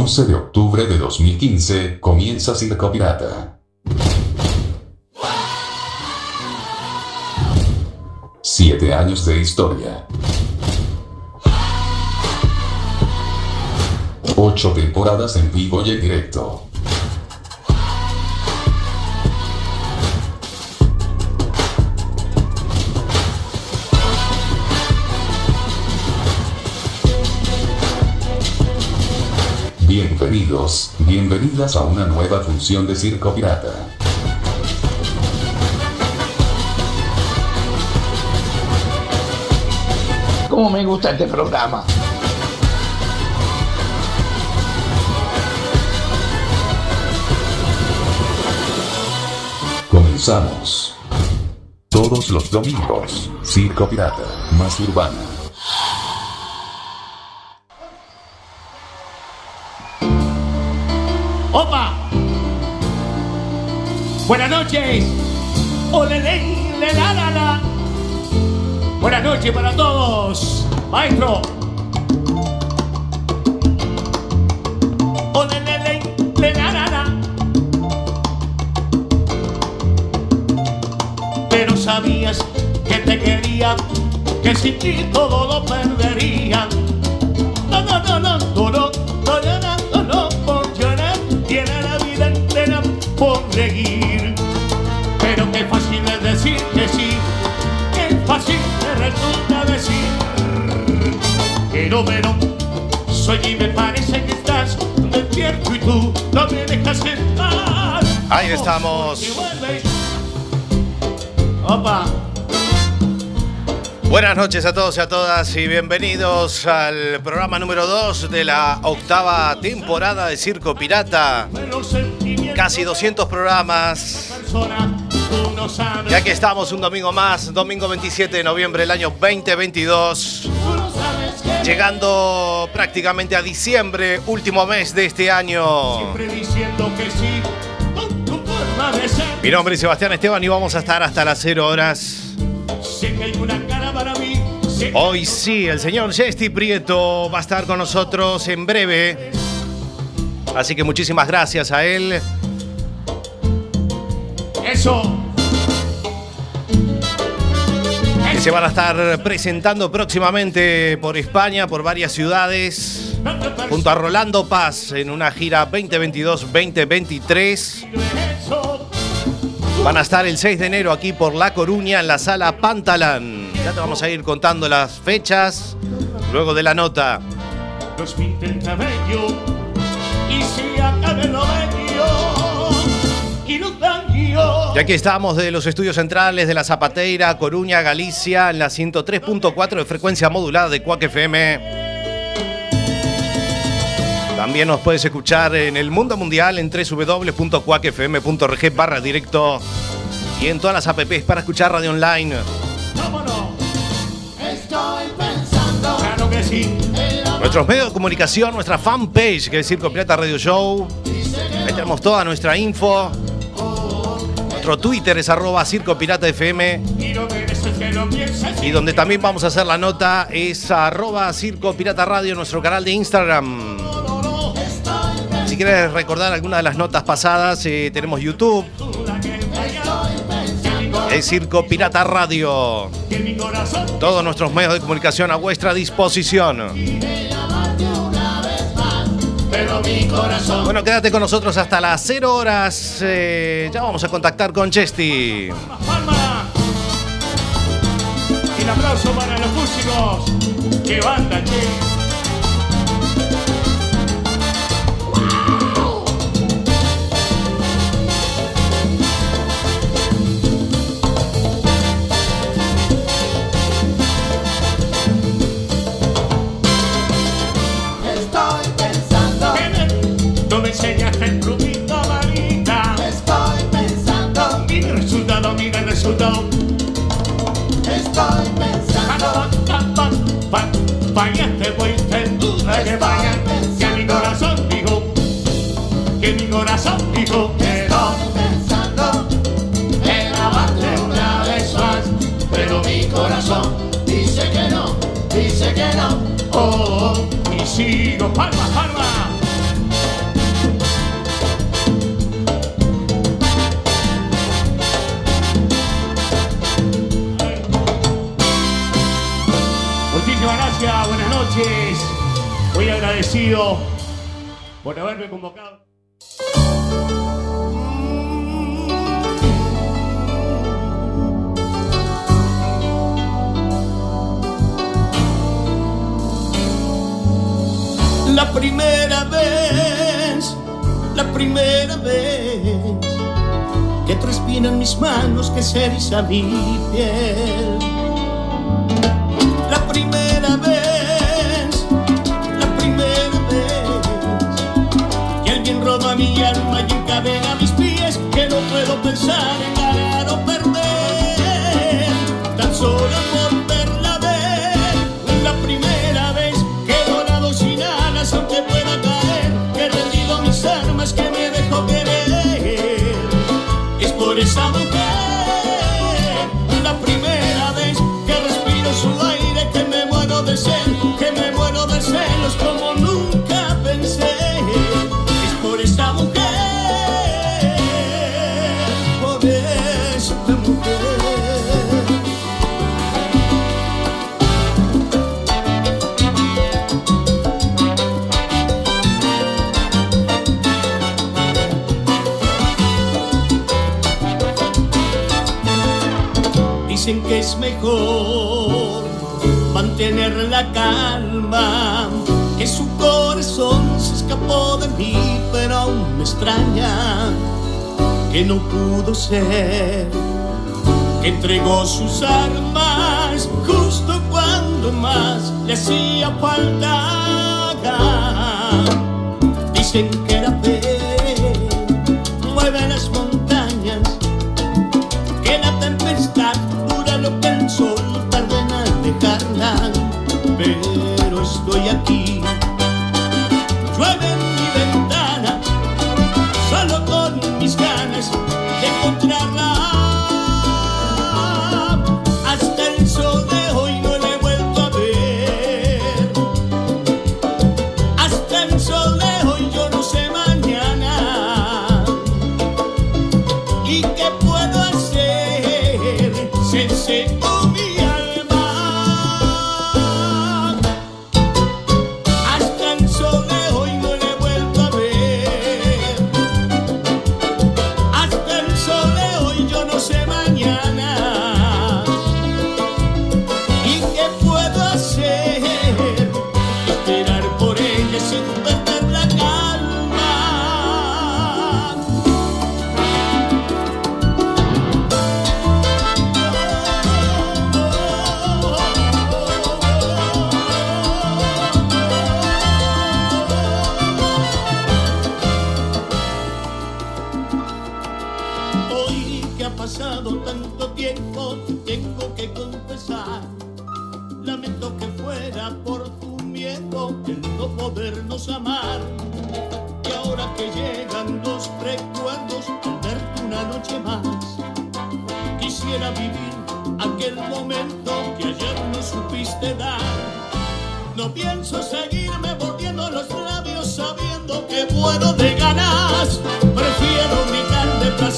11 de octubre de 2015, comienza Circo Pirata. Siete años de historia. Ocho temporadas en vivo y en directo. Bienvenidos, bienvenidas a una nueva función de Circo Pirata. ¿Cómo me gusta este programa? Comenzamos. Todos los domingos, Circo Pirata, más urbana. Buenas noches. Olele, le, la. Buenas noches para todos. Maestro. Olele, le, le, la, la, la. Pero sabías que te quería, que sin ti todo lo perdería. Que no, pero soy y me parece que estás despierto y tú no me dejas entrar. Ahí estamos. Opa. Buenas noches a todos y a todas y bienvenidos al programa número 2 de la octava temporada de Circo Pirata. Casi 200 programas. persona, tú no sabes. Y aquí estamos un domingo más, domingo 27 de noviembre del año 2022. Llegando prácticamente a diciembre, último mes de este año. siempre diciendo que sí con tu forma de ser. Mi nombre es Sebastián Esteban y vamos a estar hasta las 0 horas. Sé que hay una cara para mí. sé que Hoy sí, el señor Jesti Prieto va a estar con nosotros en breve. Así que muchísimas gracias a él. Eso. Que se van a estar presentando próximamente por España, por varias ciudades, junto a Rolando Paz en una gira 2022-2023. eso. Van a estar el 6 de enero aquí por La Coruña en la sala Pantalán. Ya te vamos a ir contando las fechas luego de la nota. Y aquí estamos de los estudios centrales de la Zapateira, Coruña, Galicia, en la 103.4 de frecuencia modulada de Cuac FM. También nos puedes escuchar en el mundo mundial en www.cuacfm.org barra directo y en todas las apps para escuchar radio online. Vámonos. Claro que sí. Nuestros medios de comunicación, nuestra fanpage que es Circo Pirata Radio Show. Ahí tenemos toda nuestra info. Nuestro Twitter es arroba Circo Pirata FM. Y donde también vamos a hacer la nota es arroba Circo Pirata Radio, nuestro canal de Instagram. Si quieres recordar alguna de las notas pasadas, eh, tenemos YouTube, es Circo Pirata Radio. Todos nuestros medios de comunicación a vuestra disposición. Pero mi corazón. Bueno, quédate con nosotros hasta las 0 horas. eh, ya vamos a contactar con Chesty. Palma, palma. Y un aplauso para los músicos. Que banda, che. Por haberme convocado. La primera vez, la primera vez que transpiran mis manos, que se eriza mi piel. Mi alma y encadena mis pies, que no puedo pensar en ganar o perder, tan solo por verla ver. La primera vez que he volado sin alas, aunque pueda caer, que he rendido mis armas, que me dejo querer. Es por esa mujer, mantener la calma, que su corazón se escapó de mí, pero aún me extraña que no pudo ser, que entregó sus armas justo cuando más le hacía falta. Dicen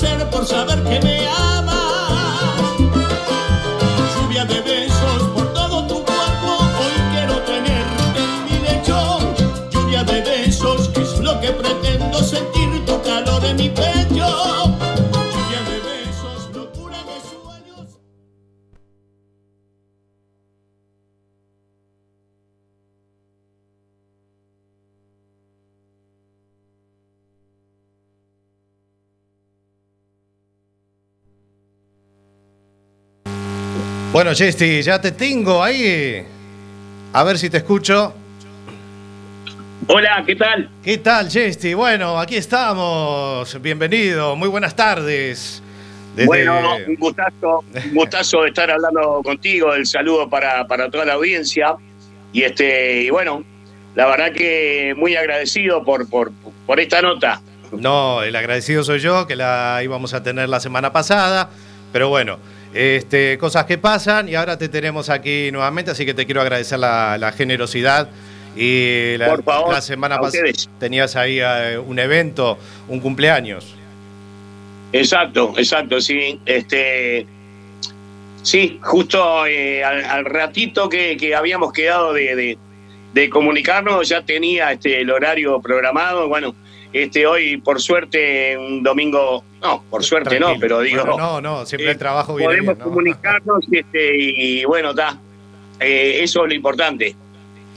placer por saber Bueno, Chesti, ya te tengo ahí. A ver si te escucho. Hola, ¿qué tal? ¿Qué tal, Chesti? Bueno, aquí estamos. Bienvenido. Muy buenas tardes. Desde- Bueno, un gustazo, un gustazo de estar hablando contigo, el saludo para, para toda la audiencia. Y este, y bueno, la verdad que muy agradecido por, por, por esta nota. No, el agradecido soy yo, que la íbamos a tener la semana pasada, pero bueno, este, cosas que pasan y ahora te tenemos aquí nuevamente, así que te quiero agradecer la, la generosidad. Y la, Por favor, la semana pasada tenías ahí eh, un evento, un cumpleaños. Exacto, exacto, sí. Este, sí, justo eh, al, al ratito que, que habíamos quedado de, de- de comunicarnos, ya tenía este, el horario programado, bueno, este, hoy por suerte un domingo, no, por suerte no, pero digo, Bueno, no, no, siempre eh, el trabajo viene podemos bien, ¿no? comunicarnos este, y bueno, está, eso es lo importante.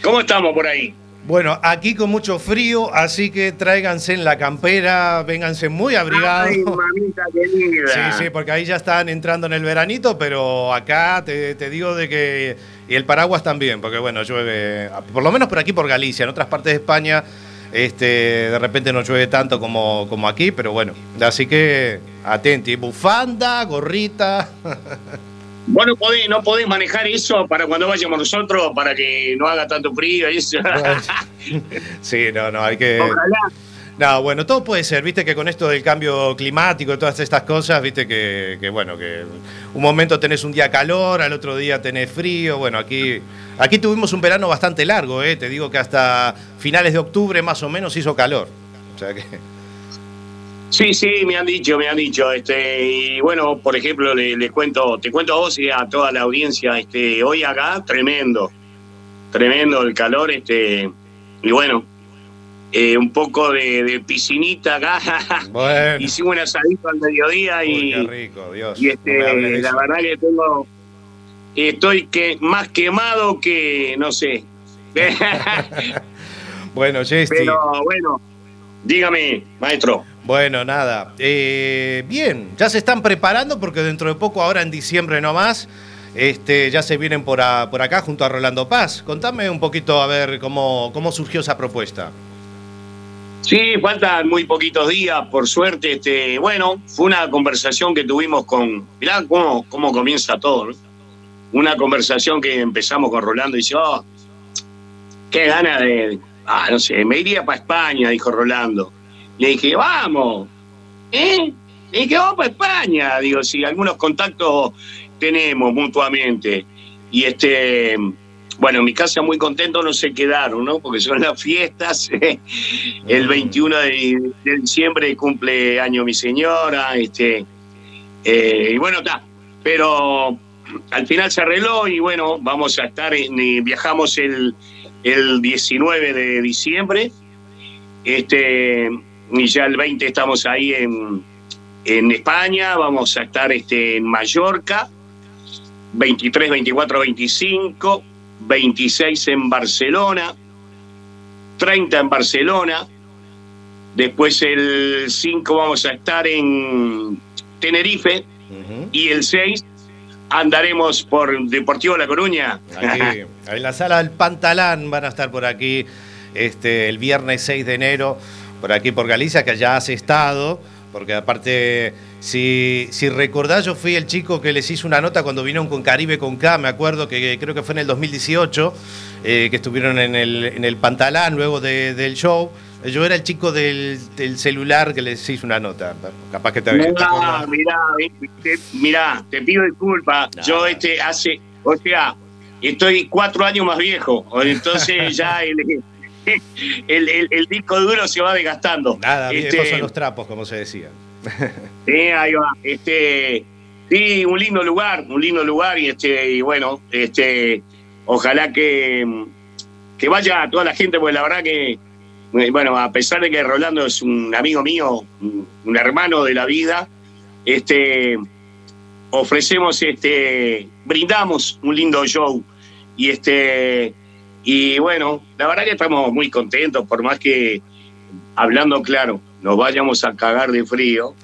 ¿Cómo estamos por ahí? Bueno, aquí con mucho frío, así que tráiganse en la campera, vénganse muy abrigados. Ay, mamita querida. Sí, sí, porque ahí ya están entrando en el veranito, pero acá te, te digo de que. Y el paraguas también, porque bueno, llueve. Por lo menos por aquí, por Galicia. En otras partes de España, este, de repente no llueve tanto como, como aquí, pero bueno. Así que atenti. Bufanda, gorrita. Vos no podés, no podés manejar eso para cuando vayamos nosotros, para que no haga tanto frío y eso. sí, no, no, hay que. Ojalá. No, bueno, todo puede ser, viste que con esto del cambio climático y todas estas cosas, viste que, que, bueno, que un momento tenés un día calor, al otro día tenés frío, bueno, aquí, aquí tuvimos un verano bastante largo, eh, te digo que hasta finales de octubre más o menos hizo calor. Sí, sí, me han dicho, me han dicho, este, y bueno, por ejemplo, le cuento, te cuento a vos y a toda la audiencia, este, hoy acá, tremendo, tremendo el calor, este, y bueno, eh, un poco de, de piscinita acá, Bueno, hicimos un asadito al mediodía uy, y, qué rico, Dios. y este, la verdad que tengo, estoy que más quemado que, no sé, Bueno, Jessy. pero bueno, dígame, maestro. Bueno, nada. eh, bien, ya se están preparando porque dentro de poco, ahora en diciembre nomás, este, ya se vienen por, a- por acá junto a Rolando Paz. Contame un poquito a ver cómo, cómo surgió esa propuesta. Sí, faltan muy poquitos días, por suerte. Este, bueno, fue una conversación que tuvimos con. Mirá cómo, cómo comienza todo, ¿no? Una conversación que empezamos con Rolando y dice, oh, qué gana de. Ah, no sé, me iría para España, dijo Rolando. Le dije, vamos, ¿eh? Le dije, vamos para España. Digo, sí, algunos contactos tenemos mutuamente. Y este. Bueno, en mi casa muy contentos no se quedaron, ¿no? Porque son las fiestas. El 21 de, de diciembre cumple año mi señora, este, eh, y bueno, está. Pero al final se arregló y bueno, vamos a estar, en, eh, viajamos el, el 19 de diciembre, este, y ya el 20 estamos ahí en, en España, vamos a estar este, en Mallorca, 23, 24, 25, 26 en Barcelona, 30 en Barcelona. Después el 5 vamos a estar en Tenerife y el 6 andaremos por Deportivo La Coruña. Aquí, en la sala del Pantalán van a estar por aquí este, el viernes 6 de enero, por aquí por Galicia, que ya has estado, porque aparte, si, si recordás, yo fui el chico que les hizo una nota cuando vinieron con Caribe con K, me acuerdo que creo que fue en el 2018, eh, que estuvieron en el, en el Pantalán luego de- del show. Yo era el chico del, del celular que les hizo una nota. Capaz que te Mirá, acordás. mirá, te, mirá, te pido disculpas. No. Yo este hace, o sea, estoy cuatro años más viejo, entonces ya el, el, el- el disco duro se va desgastando. Nada, Este, viejos son los trapos, como se decía. Sí, ahí va. Este, sí, un lindo lugar, un lindo lugar y este, y bueno, este, ojalá que, que vaya toda la gente, porque la verdad que, eh, bueno, a pesar de que Rolando es un amigo mío, un hermano de la vida, este, ofrecemos, este, brindamos un lindo show y este, y bueno, la verdad que estamos muy contentos, por más que hablando claro, nos vayamos a cagar de frío.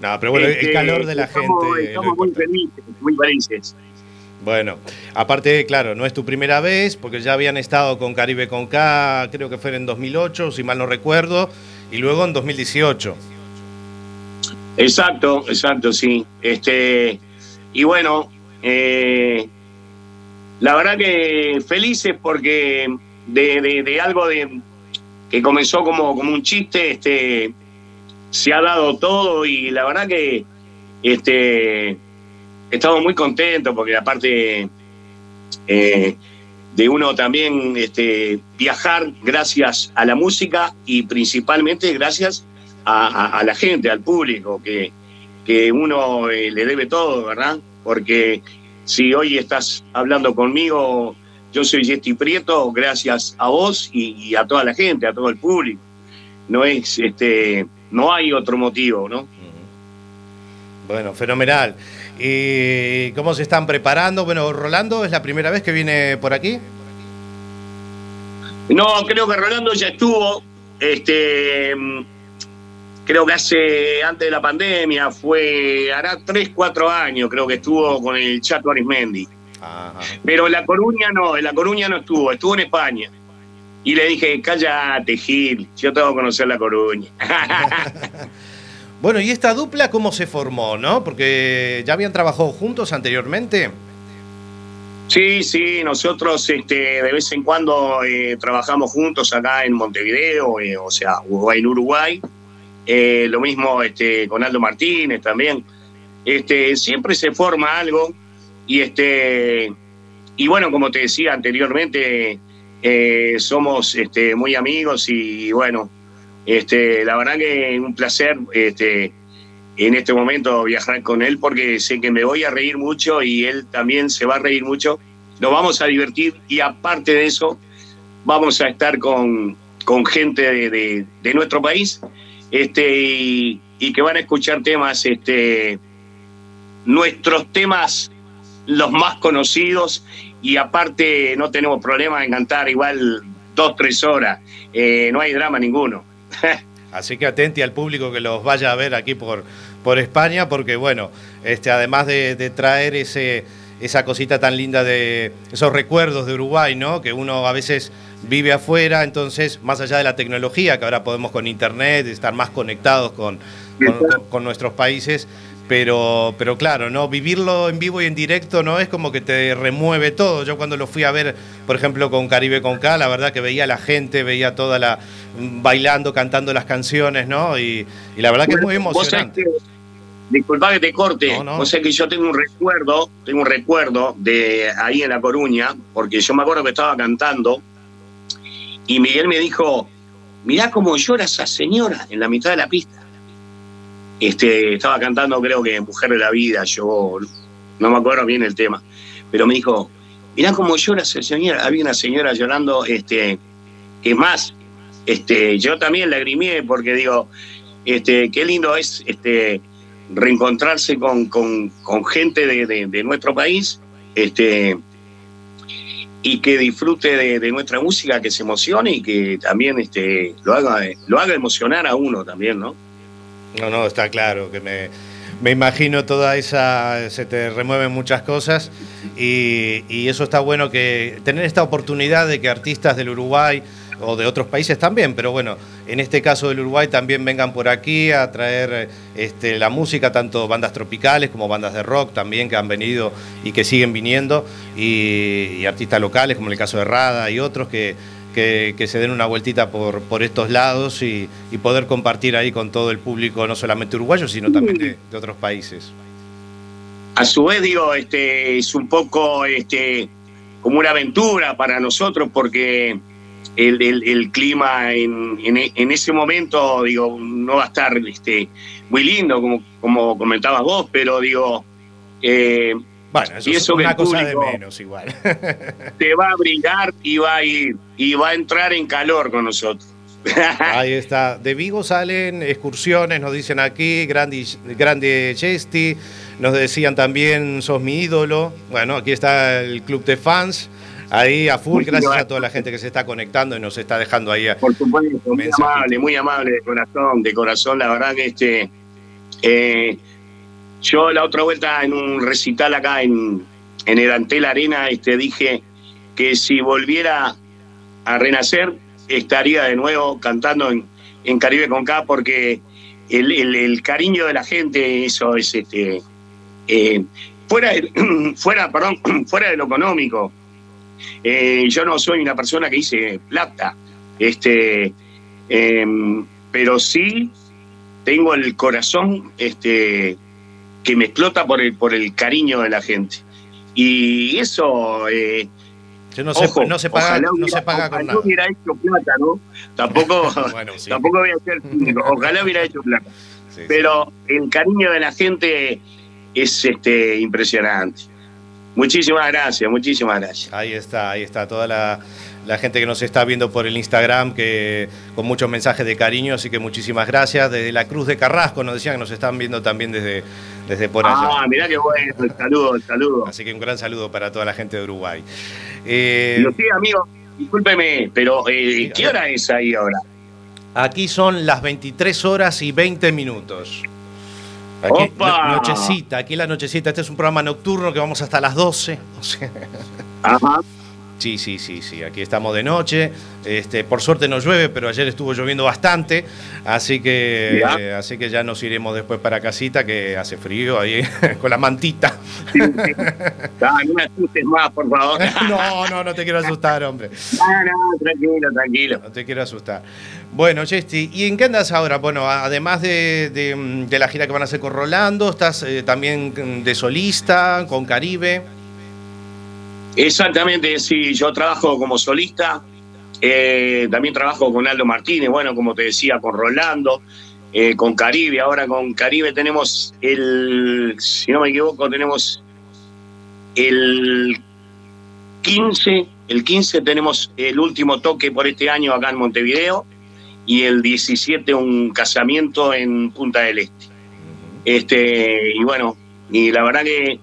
No, pero bueno, el Este, calor de la estamos- gente. Estamos muy felices, muy felices. Bueno, aparte, claro, no es tu primera vez, porque ya habían estado con Caribe con K, creo que fue en 2008, si mal no recuerdo, y luego en 2018. Exacto, exacto, sí. Este, y bueno, eh, la verdad que felices porque de, de- de algo de, que comenzó como, como un chiste, este, se ha dado todo y la verdad que este, estamos muy contentos porque aparte eh, de uno también este, viajar gracias a la música y principalmente gracias a, la gente, al público, que, que uno eh, le debe todo, ¿verdad? Porque si hoy estás hablando conmigo, yo soy Jesti Prieto, gracias a vos y, y, a toda la gente, a todo el público. No es, este, no hay otro motivo, ¿no? Bueno, fenomenal. ¿Y cómo se están preparando? Bueno, Rolando, ¿es la primera vez que viene por aquí? No, creo que Rolando ya estuvo, este, creo que hace, antes de la pandemia, fue, hará 3, 4 años, creo que estuvo con el Chato Arismendi. Ajá. Pero en La Coruña no, en La Coruña no estuvo, estuvo en España. Y le dije, cállate, Gil, yo tengo que conocer La Coruña. bueno, ¿y esta dupla cómo se formó, no? Porque ya habían trabajado juntos anteriormente. Sí, sí, nosotros este, de vez en cuando eh, trabajamos juntos acá en Montevideo, eh, o sea, en Uruguay. Eh, lo mismo este, con Aldo Martínez también. Este, siempre se forma algo y, este, y bueno, como te decía anteriormente, eh, somos este, muy amigos y bueno, este, la verdad que es un placer este, en este momento viajar con él porque sé que me voy a reír mucho y él también se va a reír mucho. Nos vamos a divertir y aparte de eso, vamos a estar con, con gente de, de, nuestro país este, y, y, que van a escuchar temas, este, nuestros temas los más conocidos y aparte no tenemos problema en cantar igual dos, tres horas, eh, no hay drama ninguno. Así que atente al público que los vaya a ver aquí por, por España, porque bueno, este, además de, de traer ese, esa cosita tan linda de esos recuerdos de Uruguay, ¿no? Que uno a veces vive afuera, entonces, más allá de la tecnología, que ahora podemos con internet estar más conectados con, con, con nuestros países, pero, pero claro, ¿no? Vivirlo en vivo y en directo no es como que te remueve todo. Yo cuando lo fui a ver, por ejemplo, con Caribe con K, la verdad que veía a la gente, veía toda la bailando, cantando las canciones, ¿no? Y, y la verdad que es muy emocionante. Disculpa que te corte, no, no. o sea que yo tengo un recuerdo, tengo un recuerdo de ahí en La Coruña, porque yo me acuerdo que estaba cantando y Miguel me dijo, mirá cómo llora esa señora en la mitad de la pista. Este, estaba cantando creo que Mujer de la Vida, yo no me acuerdo bien el tema, pero me dijo, mirá cómo llora esa señora, había una señora llorando, este, que más, este, yo también lagrimié porque digo, este, qué lindo es este, reencontrarse con, con, gente de, de, de, nuestro país, este, y que disfrute de, de, nuestra música, que se emocione y que también este, lo, haga, lo haga emocionar a uno también, ¿no? No, no, está claro que me, me imagino toda esa, se te remueven muchas cosas y, y, eso está bueno que tener esta oportunidad de que artistas del Uruguay o de otros países también, pero bueno, en este caso del Uruguay también vengan por aquí a traer este, la música, tanto bandas tropicales como bandas de rock también que han venido y que siguen viniendo y, y artistas locales como en el caso de Rada y otros que que, se den una vueltita por, por estos lados y, poder compartir ahí con todo el público, no solamente uruguayo, sino también de, otros países. A su vez, digo, este, es un poco este, como una aventura para nosotros porque el, el, clima en, en, en, ese momento, digo, no va a estar este, muy lindo, como, como comentabas vos, pero digo, eh, bueno, eso, y eso es una cosa de menos igual. te va a brillar y va a ir, y va a entrar en calor con nosotros. Ahí está. De Vigo salen excursiones, nos dicen aquí, grande, grande nos decían también, sos mi ídolo. Bueno, aquí está el club de fans. Ahí a full, gracias a toda la gente que se está conectando y nos está dejando ahí. Por supuesto, muy amable, muy amable de corazón, de corazón, la verdad que este eh, yo la otra vuelta en un recital acá en, en el Antel Arena este, dije que si volviera a renacer estaría de nuevo cantando en, en Caribe con K porque el, el, cariño de la gente, eso es este eh, fuera, fuera, perdón, fuera de lo económico. Eh, yo no soy una persona que dice plata, este, eh, pero sí tengo el corazón este, que me explota por el, por el cariño de la gente. Y eso... Eh, no, se, ojo, no se paga, ojalá hubiera, no se paga con nada. hubiera hecho plata, ¿no? Tampoco, bueno, sí. tampoco voy a ser Ojalá hubiera hecho plata. Sí, Pero sí. el cariño de la gente es este, impresionante. Muchísimas gracias, muchísimas gracias. Ahí está, ahí está toda la, la gente que nos está viendo por el Instagram, que con muchos mensajes de cariño, así que muchísimas gracias. Desde la Cruz de Carrasco nos decían que nos están viendo también desde, desde por allá. Ah, mirá qué bueno, el saludo, el saludo. Así que un gran saludo para toda la gente de Uruguay. Eh, sí, amigo, discúlpeme, pero eh, ¿qué hora es ahí ahora? aquí son las 23 horas y 20 minutos. Aquí, ¡Opa! no- nochecita, aquí la nochecita. Este es un programa nocturno que vamos hasta las 12. o sea, Ajá. Sí, sí, sí, sí. Aquí estamos de noche. Este, por suerte no llueve, pero ayer estuvo lloviendo bastante. Así que, eh, así que ya nos iremos después para casita, que hace frío ahí con la mantita. Sí, sí. No me asustes más, por favor. No, no, no te quiero asustar, hombre. No, no, tranquilo, tranquilo. No te quiero asustar. Bueno, Chesti, ¿y en qué andas ahora? Bueno, además de, de- de la gira que van a hacer con Rolando, ¿estás eh, también de solista, con Caribe? Exactamente, sí, yo trabajo como solista, eh, también trabajo con Aldo Martínez, bueno, como te decía, con Rolando, eh, con Caribe, ahora con Caribe tenemos el, si no me equivoco, tenemos el 15, el 15 tenemos el último toque por este año acá en Montevideo y el 17 un casamiento en Punta del Este. Este, y bueno, y la verdad que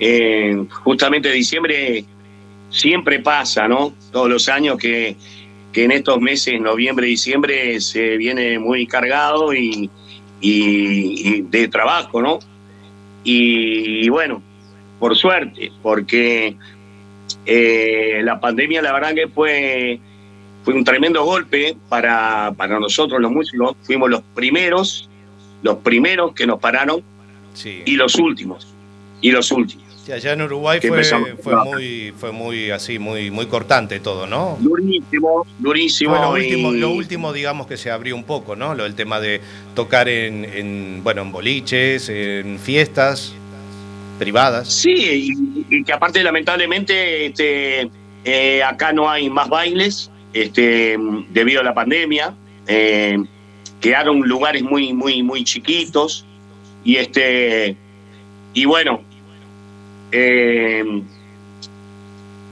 eh, justamente diciembre siempre pasa, ¿no? Todos los años que, que en estos meses, noviembre diciembre, se viene muy cargado y, y- y de trabajo, ¿no? Y, y bueno, por suerte, porque eh, la pandemia la verdad que fue, fue un tremendo golpe para, para nosotros los músicos. Fuimos los primeros, los primeros que nos pararon Sí. y los últimos, y los últimos. Sí, allá en Uruguay fue, fue muy, fue muy así, muy, muy cortante todo, ¿no? Durísimo, durísimo. Fue lo y- último, lo último, digamos, que se abrió un poco, ¿no? Lo del tema de tocar en, en, bueno, en boliches, en fiestas privadas. Sí, y, y que aparte lamentablemente este, eh, acá no hay más bailes este, debido a la pandemia. Eh, quedaron lugares muy, muy, muy chiquitos. Y este y bueno, eh,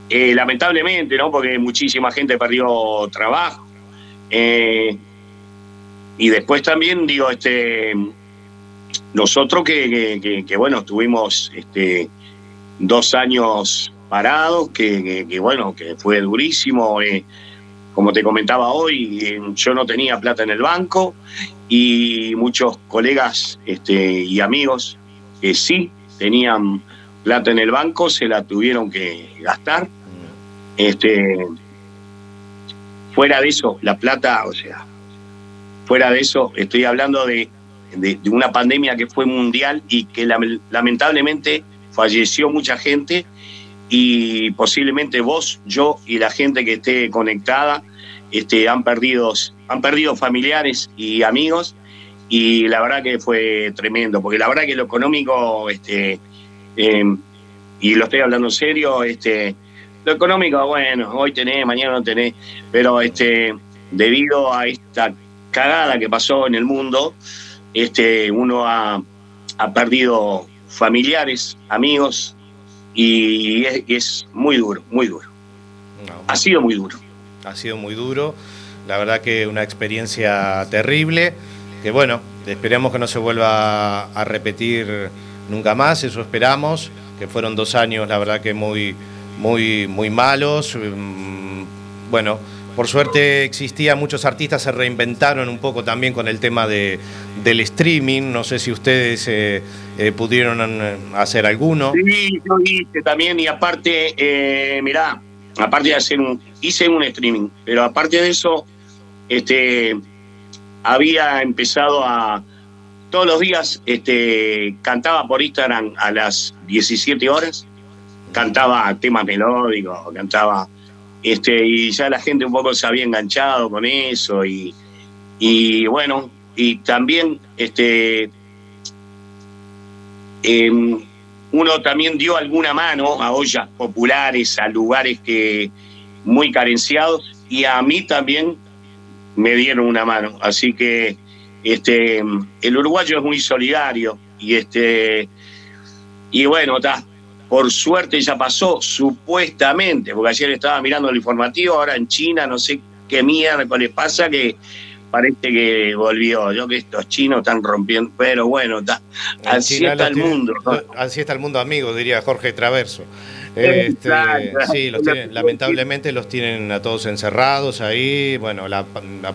eh, lamentablemente, ¿no? Porque muchísima gente perdió trabajo. Eh, y después también, digo, este nosotros que, bueno, estuvimos este, dos años parados, que, bueno, que fue durísimo. eh, como te comentaba hoy, yo no tenía plata en el banco y muchos colegas este, y amigos que sí tenían plata en el banco se la tuvieron que gastar. Este, fuera de eso, la plata, o sea, fuera de eso, estoy hablando de, de- una pandemia que fue mundial y que lam- lamentablemente falleció mucha gente y posiblemente vos, yo y la gente que esté conectada este, han, perdido, han perdido familiares y amigos y la verdad que fue tremendo, porque la verdad que lo económico, este, eh, y lo estoy hablando en serio, este, lo económico, bueno, hoy tenés, mañana no tenés, pero este, debido a esta cagada que pasó en el mundo, este, uno ha, ha perdido familiares, amigos, y es, es muy duro, muy duro. No, Ha sido muy duro. ha sido muy duro. La verdad que una experiencia terrible. Que bueno, esperemos que no se vuelva a repetir nunca más, eso esperamos. Que fueron dos años, la verdad que muy, muy, muy malos. Mm, Bueno, por suerte existía, muchos artistas se reinventaron un poco también con el tema de, del streaming. No sé si ustedes eh, eh, pudieron eh, hacer alguno. Sí, yo hice también y aparte, eh, mirá, aparte de hacer un, hice un streaming, pero aparte de eso, este, había empezado a, todos los días, este, cantaba por Instagram a las 17 horas, cantaba temas melódicos, cantaba, este, y ya la gente un poco se había enganchado con eso y, bueno, y también, este, em, uno también dio alguna mano a ollas populares, a lugares que muy carenciados, y a mí también me dieron una mano. Así que este el uruguayo es muy solidario y este y bueno, está por suerte ya pasó, supuestamente, porque ayer estaba mirando el informativo, ahora en China no sé qué mierda les pasa que parece que volvió. Yo que estos chinos están rompiendo, pero bueno, así está el mundo. Así está el mundo, amigo, diría Jorge Traverso. Este, sí, lamentablemente los tienen a todos encerrados ahí. Bueno, la,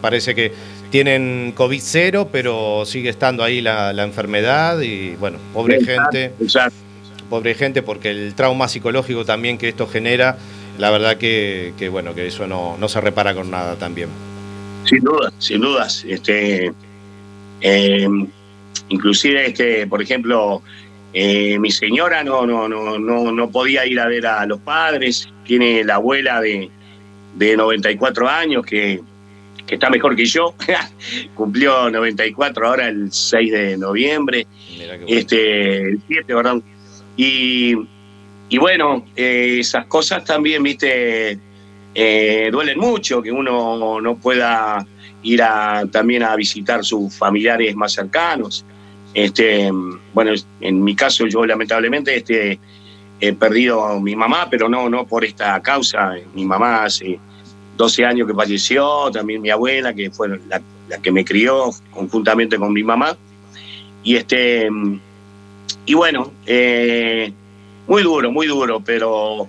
parece que tienen COVID cero, pero sigue estando ahí la, enfermedad y bueno, pobre gente. Pobre gente, porque el trauma psicológico también que esto genera, la verdad que, bueno, que eso no, no se repara con nada también. Sin duda, sin dudas. Este, em, inclusive, este, por ejemplo, eh, mi señora no, no, no, no, no podía ir a ver a los padres. Tiene la abuela de, de 94 años que, que está mejor que yo. Cumplió 94 ahora el 6 de noviembre. Este, el 7, perdón. Y, y bueno, eh, esas cosas también, viste, eh, duelen mucho, que uno no pueda ir a, también a visitar sus familiares más cercanos. Este, bueno, en mi caso yo lamentablemente este, he perdido a mi mamá, pero no, no por esta causa. Mi mamá hace 12 años que falleció, también mi abuela, que fue la, que me crió conjuntamente con mi mamá. Y este y bueno, eh, muy duro, muy duro, pero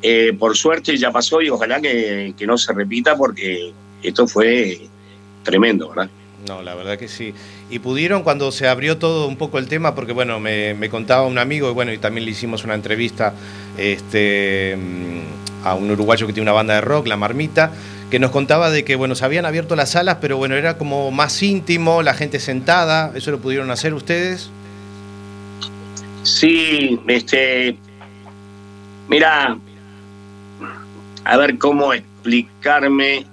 eh, por suerte ya pasó y ojalá que, no se repita porque esto fue tremendo, ¿verdad? No, la verdad que sí. Y pudieron cuando se abrió todo un poco el tema, porque bueno, me, contaba un amigo y bueno, y también le hicimos una entrevista este, mm, a un uruguayo que tiene una banda de rock, La Marmita, que nos contaba de que bueno, se habían abierto las salas, pero bueno, era como más íntimo, la gente sentada, ¿eso lo pudieron hacer ustedes? Sí, este, mira, a ver cómo explicarme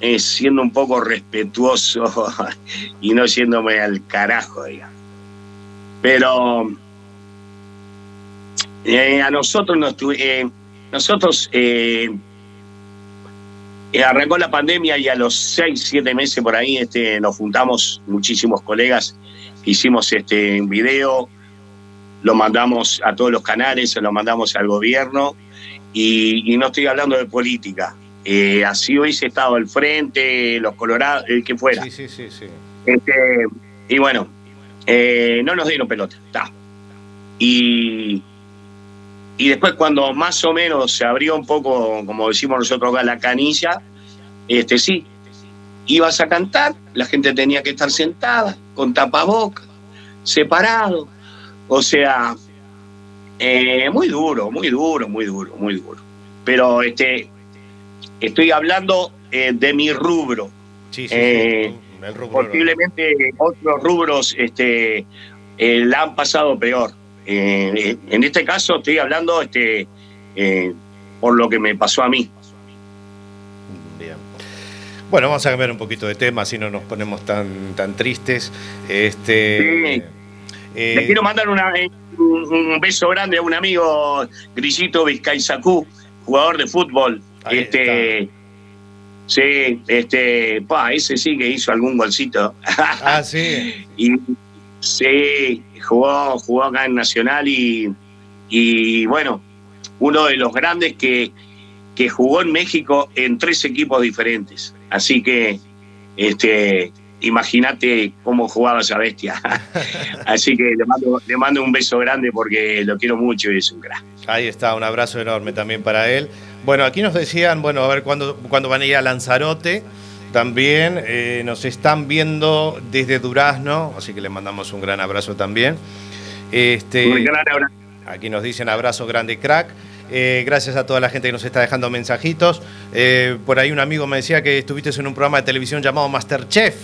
eh, siendo un poco respetuoso y no yéndome al carajo, digamos. Pero eh, a nosotros nos eh, nosotros arrancó la pandemia y a los seis, siete meses por ahí este, nos juntamos muchísimos colegas, hicimos este un video, lo mandamos a todos los canales, lo mandamos al gobierno y, no estoy hablando de política. Eh, así hubiese estado el frente, los colorados, el que fuera. Sí, sí, sí. sí. Este, y bueno, eh, no nos dieron pelota. Y, y después cuando más o menos se abrió un poco, como decimos nosotros acá, la canilla, este sí, ibas a cantar, la gente tenía que estar sentada, con tapabocas, separado. O sea, eh, muy duro, muy duro, muy duro, muy duro. Pero este, estoy hablando eh, de mi rubro. Sí, sí, eh, posiblemente otros rubros este, la han pasado peor. en este caso estoy hablando este, por lo que me pasó a mí. Bien. Bueno, vamos a cambiar un poquito de tema, así no nos ponemos tan, tan tristes. Este, Le quiero mandar una, un, beso grande a un amigo, Grisito Vizcaizacú, jugador de fútbol. Este, sí, este, pa, ese sí que hizo algún golcito. Ah, sí. y, sí, jugó, jugó acá en Nacional y, y bueno, uno de los grandes que, que jugó en México en tres equipos diferentes. Así que este, imagínate cómo jugaba esa bestia. Así que le mando, le mando un beso grande porque lo quiero mucho y es un crack. Ahí está, un abrazo enorme también para él. Bueno, aquí nos decían, bueno, a ver cuándo, van a ir a Lanzarote. También eh, nos están viendo desde Durazno, así que le mandamos un gran abrazo también. Este, un gran abrazo. Aquí nos dicen abrazo grande crack. Eh, gracias a toda la gente que nos está dejando mensajitos. Eh, por ahí un amigo me decía que estuviste en un programa de televisión llamado Masterchef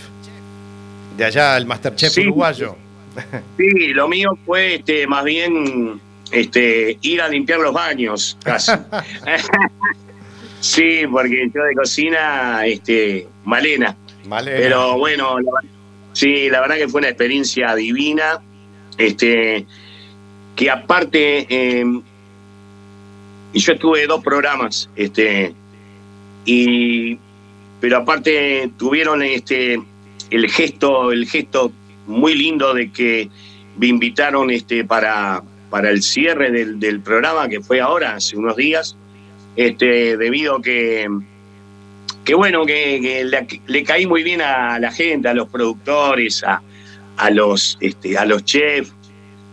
de allá, el Masterchef uruguayo. Sí, lo mío fue este, más bien este, ir a limpiar los baños, casi. sí, porque yo de cocina, este, malena. malena. Pero bueno, sí, la verdad que fue una experiencia divina. Este, que aparte, y yo estuve dos programas, este, y pero aparte tuvieron este el gesto, el gesto muy lindo de que me invitaron este, para, para el cierre del, programa que fue ahora, hace unos días, este, debido que, que bueno, que, le, caí muy bien a la gente, a los productores, a, a los, este, a los chefs.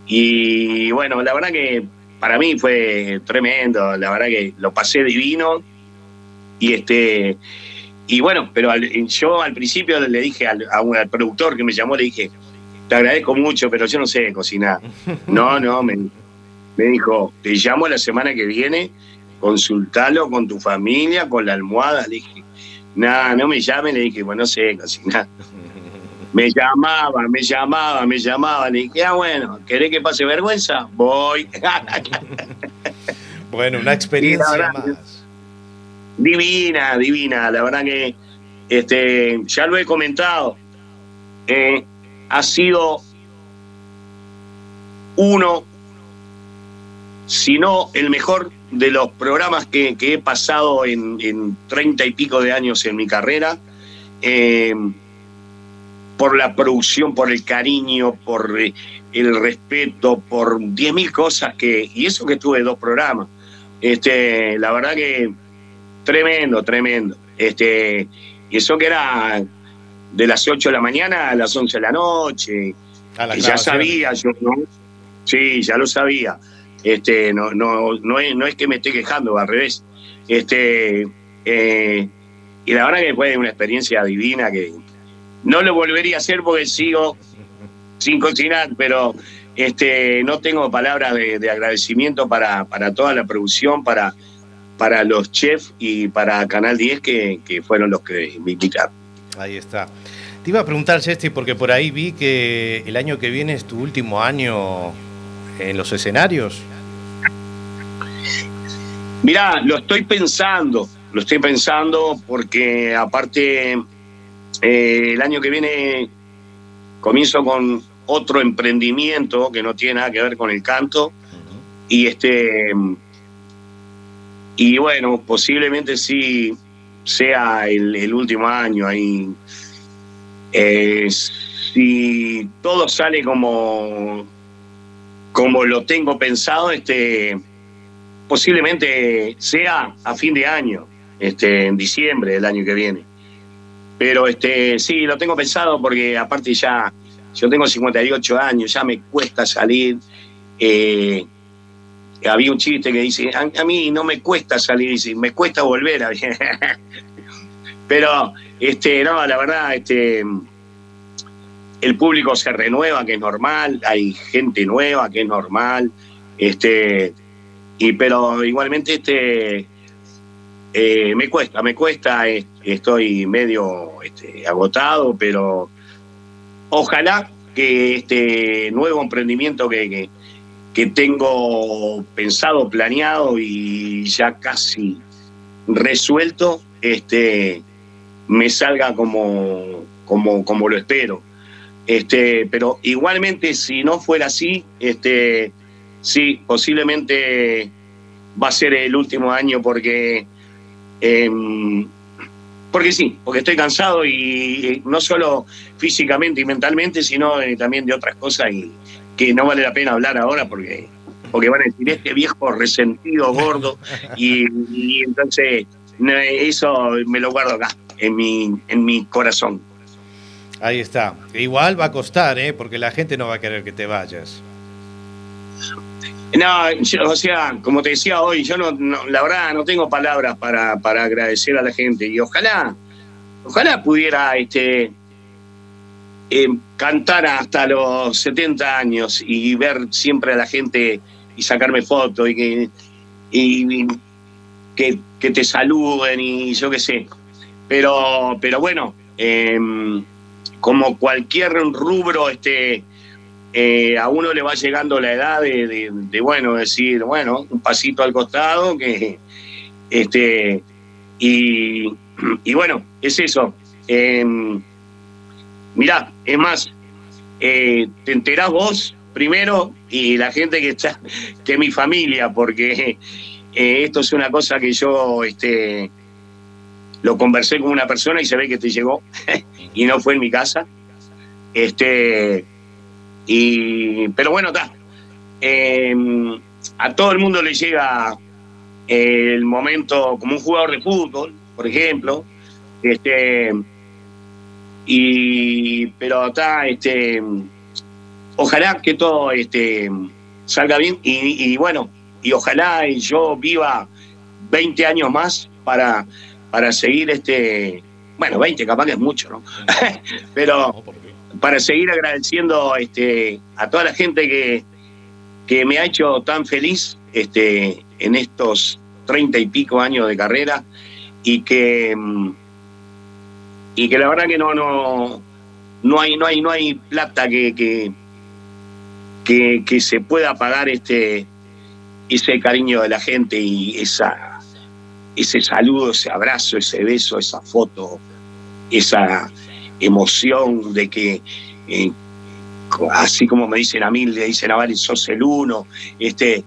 Y bueno, la verdad que para mí fue tremendo, la verdad que lo pasé divino. Y este y bueno, pero yo al principio le dije al, a al productor que me llamó, le dije, te agradezco mucho, pero yo no sé cocinar. No, no, me, me dijo, te llamo la semana que viene, consultalo con tu familia, con la almohada. Le dije, nada, no me llame, le dije, bueno, no sé cocinar. Me llamaba, me llamaba, me llamaba. Le dije, ah, bueno, ¿querés que pase vergüenza? Voy. Bueno, una experiencia verdad, más. divina, divina. La verdad que este, ya lo he comentado. eh, ha sido uno, si no el mejor de los programas que, he pasado en, 30 y pico de años en mi carrera. eh, por la producción, por el cariño, por eh, el respeto, por 10.000 cosas que. Y eso que tuve dos programas. Este, la verdad que tremendo, tremendo. Este, y eso que era de las 8 de la mañana a las 11 de la noche. A las que ya sabía yo, ¿no? Sí, ya lo sabía. Este, no, no, no, es, no es que me esté quejando, al revés. Este, eh, y la verdad que fue una experiencia divina que no lo volvería a hacer porque sigo sin cocinar, pero este, no tengo palabras de, de agradecimiento para, para toda la producción, para, para los chefs y para Canal 10 que, que fueron los que me invitaron. Ahí está. Te iba a preguntar, Cesti, porque por ahí vi que el año que viene es tu último año en los escenarios. Mirá, lo estoy pensando, lo estoy pensando porque aparte eh, el año que viene comienzo con otro emprendimiento que no tiene nada que ver con el canto y este y bueno posiblemente sí sea el, último año ahí Eh, si todo sale como como lo tengo pensado este posiblemente sea a fin de año, este, en diciembre del año que viene. Pero este, sí, lo tengo pensado porque aparte ya, yo tengo 58 años, ya me cuesta salir. eh, había un chiste que dice, a, mí no me cuesta salir, dice, me cuesta volver Pero, este, no, la verdad, este, el público se renueva, que es normal, hay gente nueva, que es normal, este, y pero igualmente este eh, me cuesta, me cuesta, estoy medio este, agotado, pero ojalá que este nuevo emprendimiento que, que tengo pensado, planeado y ya casi resuelto, este me salga como, como, como lo espero. Este, pero igualmente, si no fuera así, este, sí, posiblemente va a ser el último año porque, em, porque sí, porque estoy cansado y no solo físicamente y mentalmente, sino eh, también de otras cosas y que no vale la pena hablar ahora porque, porque van a decir este viejo resentido, gordo, y, y entonces eso me lo guardo acá, en mi, en mi corazón. Ahí está. Igual va a costar, ¿eh? porque la gente no va a querer que te vayas. No, yo, o sea, como te decía hoy, yo no, no- la verdad no tengo palabras para, para agradecer a la gente y ojalá, ojalá pudiera este eh, cantar hasta los 70 años y ver siempre a la gente y sacarme fotos y que te saluden y yo qué sé. Pero, pero bueno, em, como cualquier rubro, este eh, a uno le va llegando la edad de, bueno, decir, bueno, un pasito al costado, que este, y, bueno, es eso. Eh, mirá, es más, eh, te enterás vos primero y la gente que está, que mi familia, porque eh, esto es una cosa que yo este, lo conversé con una persona y se ve que te llegó y no fue en mi casa. Este, y, pero bueno, está. eh, a todo el mundo le llega el momento como un jugador de fútbol, por ejemplo, este, y, pero acá, este, ojalá que todo este, salga bien y, y bueno, y ojalá yo viva 20 años más para, para seguir este, bueno, 20 capaz que es mucho, ¿no? pero para seguir agradeciendo este, a toda la gente que, que me ha hecho tan feliz este, en estos 30 y pico años de carrera y que mm, y que la verdad que no no no hay no hay no hay plata que que, que, se pueda pagar este ese cariño de la gente y esa ese saludo, ese abrazo, ese beso, esa foto, esa emoción de que eh, así como me dicen a mí, le dicen a Vale, sos el uno, este,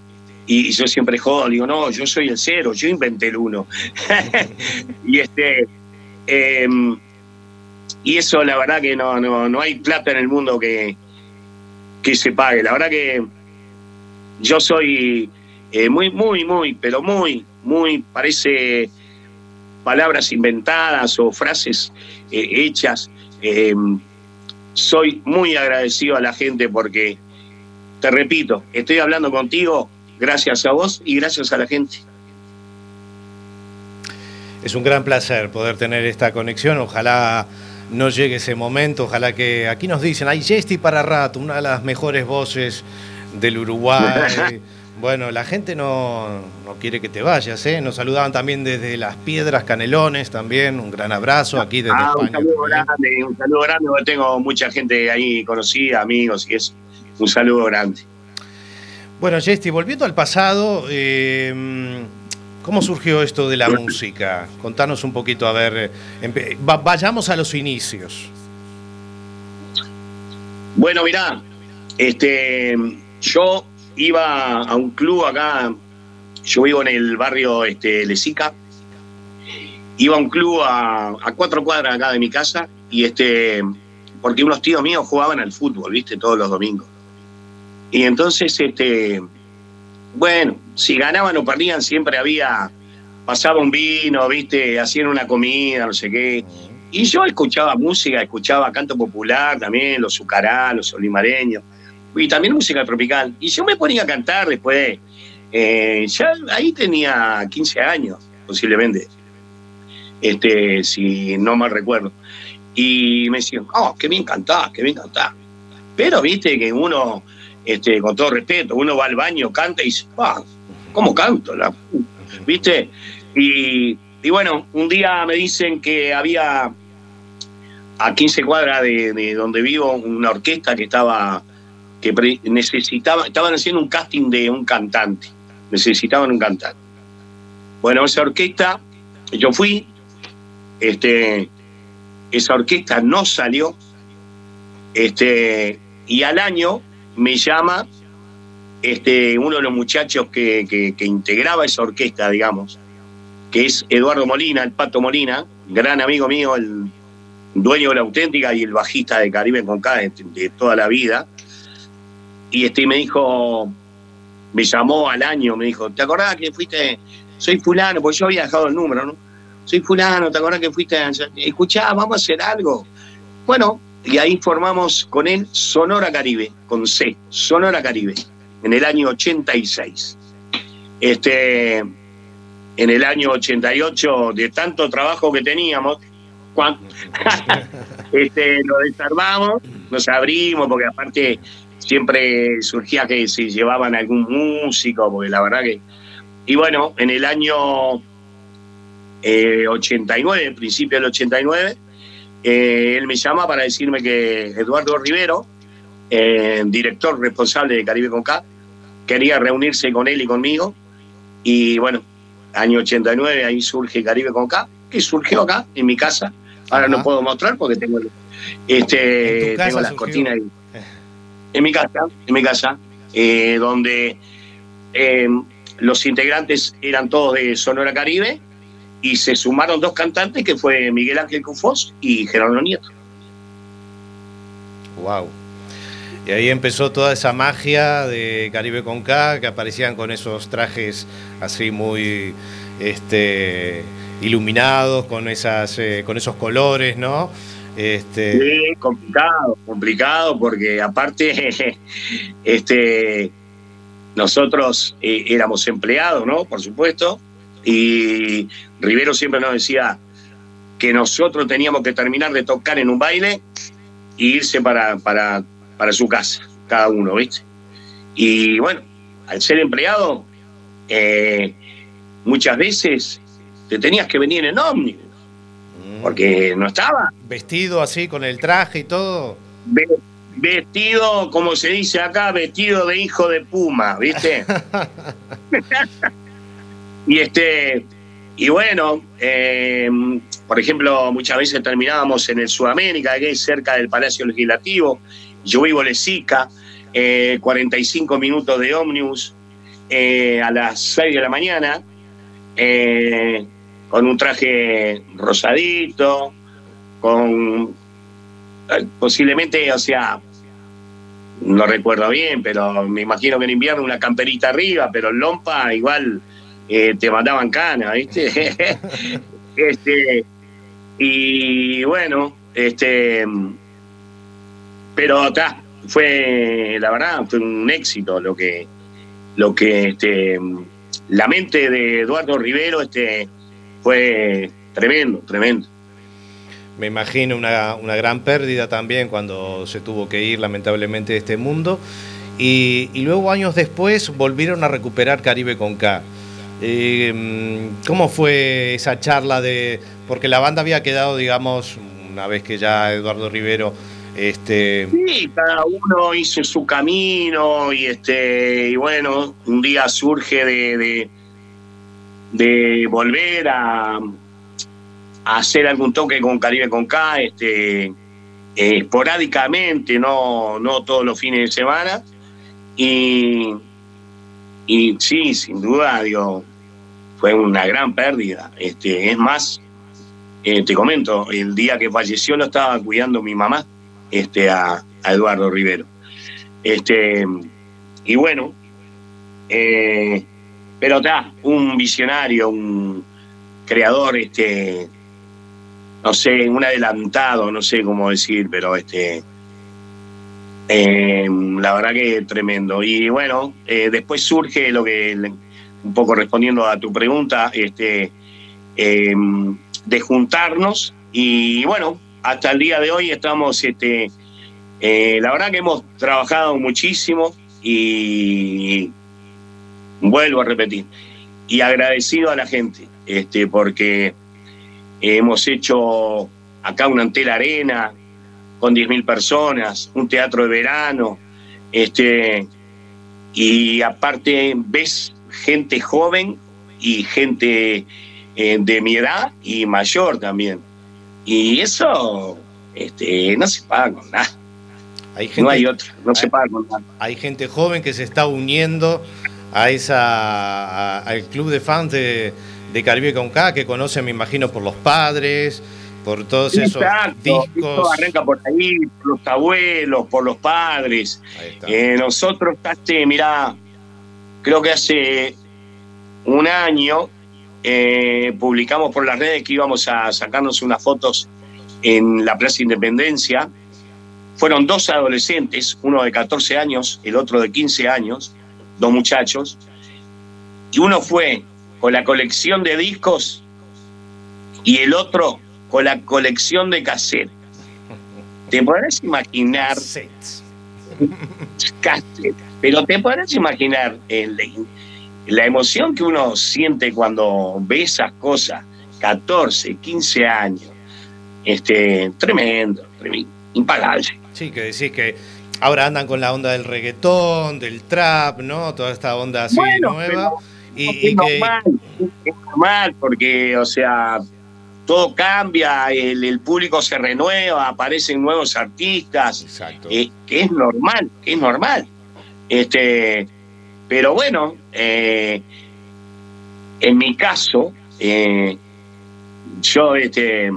y yo siempre jodo, digo, no, yo soy el cero, yo inventé el uno. y este em, y eso la verdad que no, no, no hay plata en el mundo que, que se pague. La verdad que yo soy eh, muy, muy, muy, pero muy, muy, parece palabras inventadas o frases eh, hechas. Em, soy muy agradecido a la gente porque, te repito, estoy hablando contigo gracias a vos y gracias a la gente. Es un gran placer poder tener esta conexión. Ojalá no llegue ese momento. Ojalá que aquí nos dicen, hay Jesti para rato, una de las mejores voces del Uruguay. Bueno, la gente no, no, quiere que te vayas, ¿eh? Nos saludaban también desde Las Piedras Canelones, también un gran abrazo aquí desde ah, España. Un saludo grande, un saludo grande, tengo mucha gente ahí conocida, amigos, y es un saludo grande. Bueno, Jesti, volviendo al pasado, eh, ¿cómo surgió esto de la música? Contanos un poquito, a ver, eh, vayamos a los inicios. Bueno, mirá, este, yo iba a un club acá, yo vivo en el barrio este, Lesica, iba a un club a, a, cuatro cuadras acá de mi casa y este, porque unos tíos míos jugaban al fútbol, viste, todos los domingos. Y entonces, este, bueno, si ganaban o perdían siempre había, pasaba un vino, viste, hacían una comida, no sé qué. Y yo escuchaba música, escuchaba canto popular también, los sucará, los olimareños y también música tropical. Y yo me ponía a cantar después, eh, ya ahí tenía 15 años, posiblemente, este, si no mal recuerdo. Y me decían, oh, qué bien cantás, qué bien cantás. Pero viste que uno, este, con todo respeto, uno va al baño, canta y dice, ah, ¿cómo canto? La... ¿Viste? Y, bueno, un día me dicen que había a 15 cuadras de, de donde vivo una orquesta que estaba que necesitaban, estaban haciendo un casting de un cantante, necesitaban un cantante. Bueno, esa orquesta, yo fui, este, esa orquesta no salió, este, y al año me llama este, uno de los muchachos que, que, integraba esa orquesta, digamos, que es Eduardo Molina, el Pato Molina, gran amigo mío, el dueño de la auténtica y el bajista de Caribe con de, de toda la vida y este me dijo, me llamó al año, me dijo, ¿te acordás que fuiste? Soy fulano, porque yo había dejado el número, ¿no? Soy fulano, ¿te acordás que fuiste? Escuchá, vamos a hacer algo. Bueno, y ahí formamos con él Sonora Caribe, con C, Sonora Caribe, en el año 86. Este, en el año 88, de tanto trabajo que teníamos, este, lo desarmamos, nos abrimos, porque aparte siempre surgía que se llevaban algún músico, porque la verdad que... Y bueno, en el año 89, en principio del 89, eh, él me llama para decirme que Eduardo Rivero, eh, director responsable de Caribe Conca, quería reunirse con él y conmigo. Y bueno, año 89 ahí surge Caribe Conca, que surgió acá, en mi casa. Ahora no puedo mostrar porque tengo, este, tengo las cortinas. Y, en mi casa, en mi casa, eh, donde los integrantes eran todos de Sonora Caribe y se sumaron dos cantantes que fue Miguel Ángel Cufós y Gerardo Nieto. Wow. Y ahí empezó toda esa magia de Caribe con K, que aparecían con esos trajes así muy este, iluminados, con, esas, eh, con esos colores, ¿no? Este... Sí, complicado, complicado, porque aparte, este, nosotros eh, éramos empleados, ¿no? Por supuesto, y Rivero siempre nos decía que nosotros teníamos que terminar de tocar en un baile e irse para, para para su casa, cada uno, ¿viste? Y bueno, al ser empleado, eh, muchas veces te tenías que venir en ómnibus, mm. porque no estaba. Vestido así, con el traje y todo. vestido, como se dice acá, vestido de hijo de puma, ¿viste? y este. Y bueno, eh, por ejemplo, muchas veces terminábamos en el Sudamérica, que es cerca del Palacio Legislativo, yo vivo Lesica, 45 minutos de ómnibus eh, a las 6 de la mañana, eh, con un traje rosadito, con eh, posiblemente, o sea, no recuerdo bien, pero me imagino que en invierno una camperita arriba, pero en Lompa igual te mandaban cana, ¿viste? este, y bueno, este pero acá fue, la verdad, fue un éxito lo que, lo que este, la mente de Eduardo Rivero este, fue tremendo, tremendo. Me imagino una, gran pérdida también cuando se tuvo que ir lamentablemente de este mundo. Y, luego años después volvieron a recuperar Caribe con K. Eh, ¿Cómo fue esa charla de.? Porque la banda había quedado, digamos, una vez que ya Eduardo Rivero este... Sí, cada uno hizo su camino y este y bueno, un día surge de, de, volver a, hacer algún toque con Caribe con K, este, esporádicamente, no, no todos los fines de semana. Y, y sí, sin duda, digo, fue una gran pérdida. Este, es más, eh, te comento, el día que falleció lo estaba cuidando mi mamá este, a, Eduardo Rivero. Este, y bueno, eh, pero está, un visionario, un creador, este, no sé, un adelantado, no sé cómo decir, pero este, eh, la verdad que tremendo. Y bueno, después surge lo que, un poco respondiendo a tu pregunta, este, de juntarnos. Y bueno, hasta el día de hoy estamos, este, eh, la verdad que hemos trabajado muchísimo y vuelvo a repetir, y agradecido a la gente, este, porque hemos hecho acá una Antel Arena con 10.000 personas, un teatro de verano, este, y aparte ves gente joven y gente eh, de mi edad y mayor también. Y eso este, no se paga con nada. no hay otro, no se paga con nada. Hay gente joven que se está uniendo a esa al club de fans de, de Caribe con K, que conocen, me imagino, por los padres, por todos esos discos. arranca por ahí, por los abuelos, por los padres. Eh, nosotros, mirá, creo que hace un año eh, publicamos por las redes que íbamos a sacarnos unas fotos en la Plaza Independencia. Fueron dos adolescentes, uno de 14 años, el otro de 15 años, dos muchachos, y uno fue con la colección de discos y el otro con la colección de cassette. ¿Te podrás imaginar? Pero te podrás imaginar el, la emoción que uno siente cuando ve esas cosas, 14, 15 años, este, tremendo, tremendo, impagable. Sí, que decís que ahora andan con la onda del reggaetón, del trap, ¿no? Toda esta onda así nueva. y, es, normal, es normal, porque, o sea, todo cambia, el, público se renueva, aparecen nuevos artistas. Eh, que es normal, que es normal. Este, pero bueno, eh, en mi caso, eh, yo este,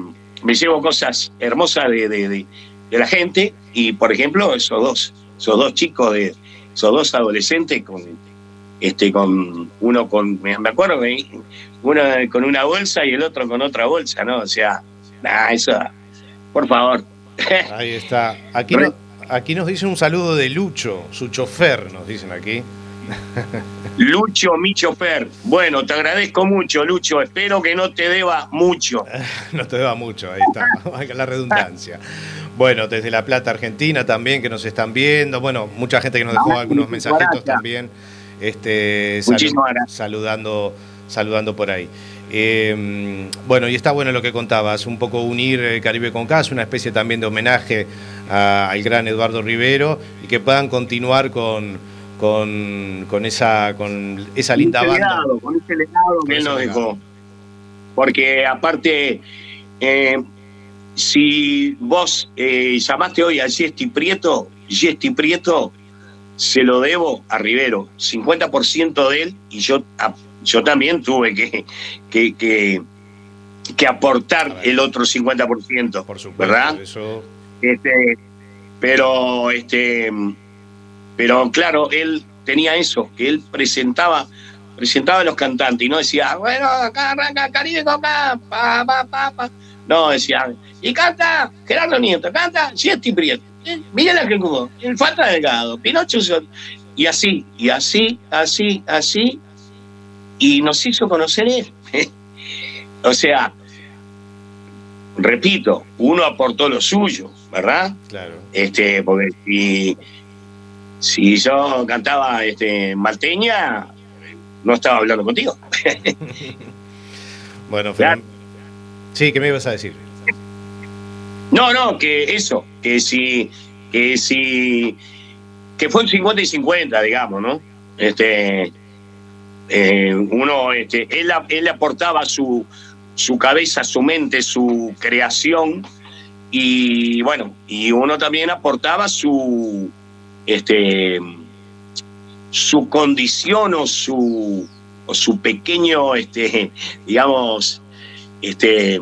me llevo cosas hermosas de, la gente y, por ejemplo, esos dos, esos dos chicos, de, esos dos adolescentes con, este, con uno con, me acuerdo que uno con una bolsa y el otro con otra bolsa, ¿no? O sea, nada, eso, por favor. Ahí está. Aquí, aquí nos dicen un saludo de Lucho, su chofer, nos dicen aquí. Lucho, mi chofer. Bueno, te agradezco mucho, Lucho. Espero que no te deba mucho. no te deba mucho, ahí está. la redundancia. Bueno, desde La Plata, Argentina también, que nos están viendo. Bueno, mucha gente que nos dejó algunos mensajitos también. Este, saludando, saludando por ahí. Eh, bueno, y está bueno lo que contabas, un poco unir el Caribe con CAS, una especie también de homenaje al gran Eduardo Rivero y que puedan continuar con, con, esa, con esa linda banda. con ese legado que él nos dejó. Porque aparte, eh, si vos eh, llamaste hoy a Gesti Prieto, Gesti Prieto se lo debo a Rivero, 50% de él, y yo, yo también tuve que, que, que, aportar el otro 50%, Por supuesto, ¿verdad? Este, pero este pero claro, él tenía eso, que él presentaba, presentaba a los cantantes y no decía, bueno, acá arranca Caribe pa, pa, pa, pa. No, decía, y canta Gerardo Nieto, canta Siesti Prieto, eh, Miguel Ángel Cubo, el Falta Delgado, Pinocho, y así, y así, así, así, y nos hizo conocer él. o sea, repito, uno aportó lo suyo, ¿verdad? Claro. Este, porque si si yo cantaba este, malteña, no estaba hablando contigo. bueno, Sí, ¿qué me ibas a decir? No, no, que eso, que si, que si, que fue un 50 y 50, digamos, ¿no? Este, eh, uno, este, él, él aportaba su, su cabeza, su mente, su creación, y bueno, y uno también aportaba su, este, su condición o su, su pequeño, este, digamos, este,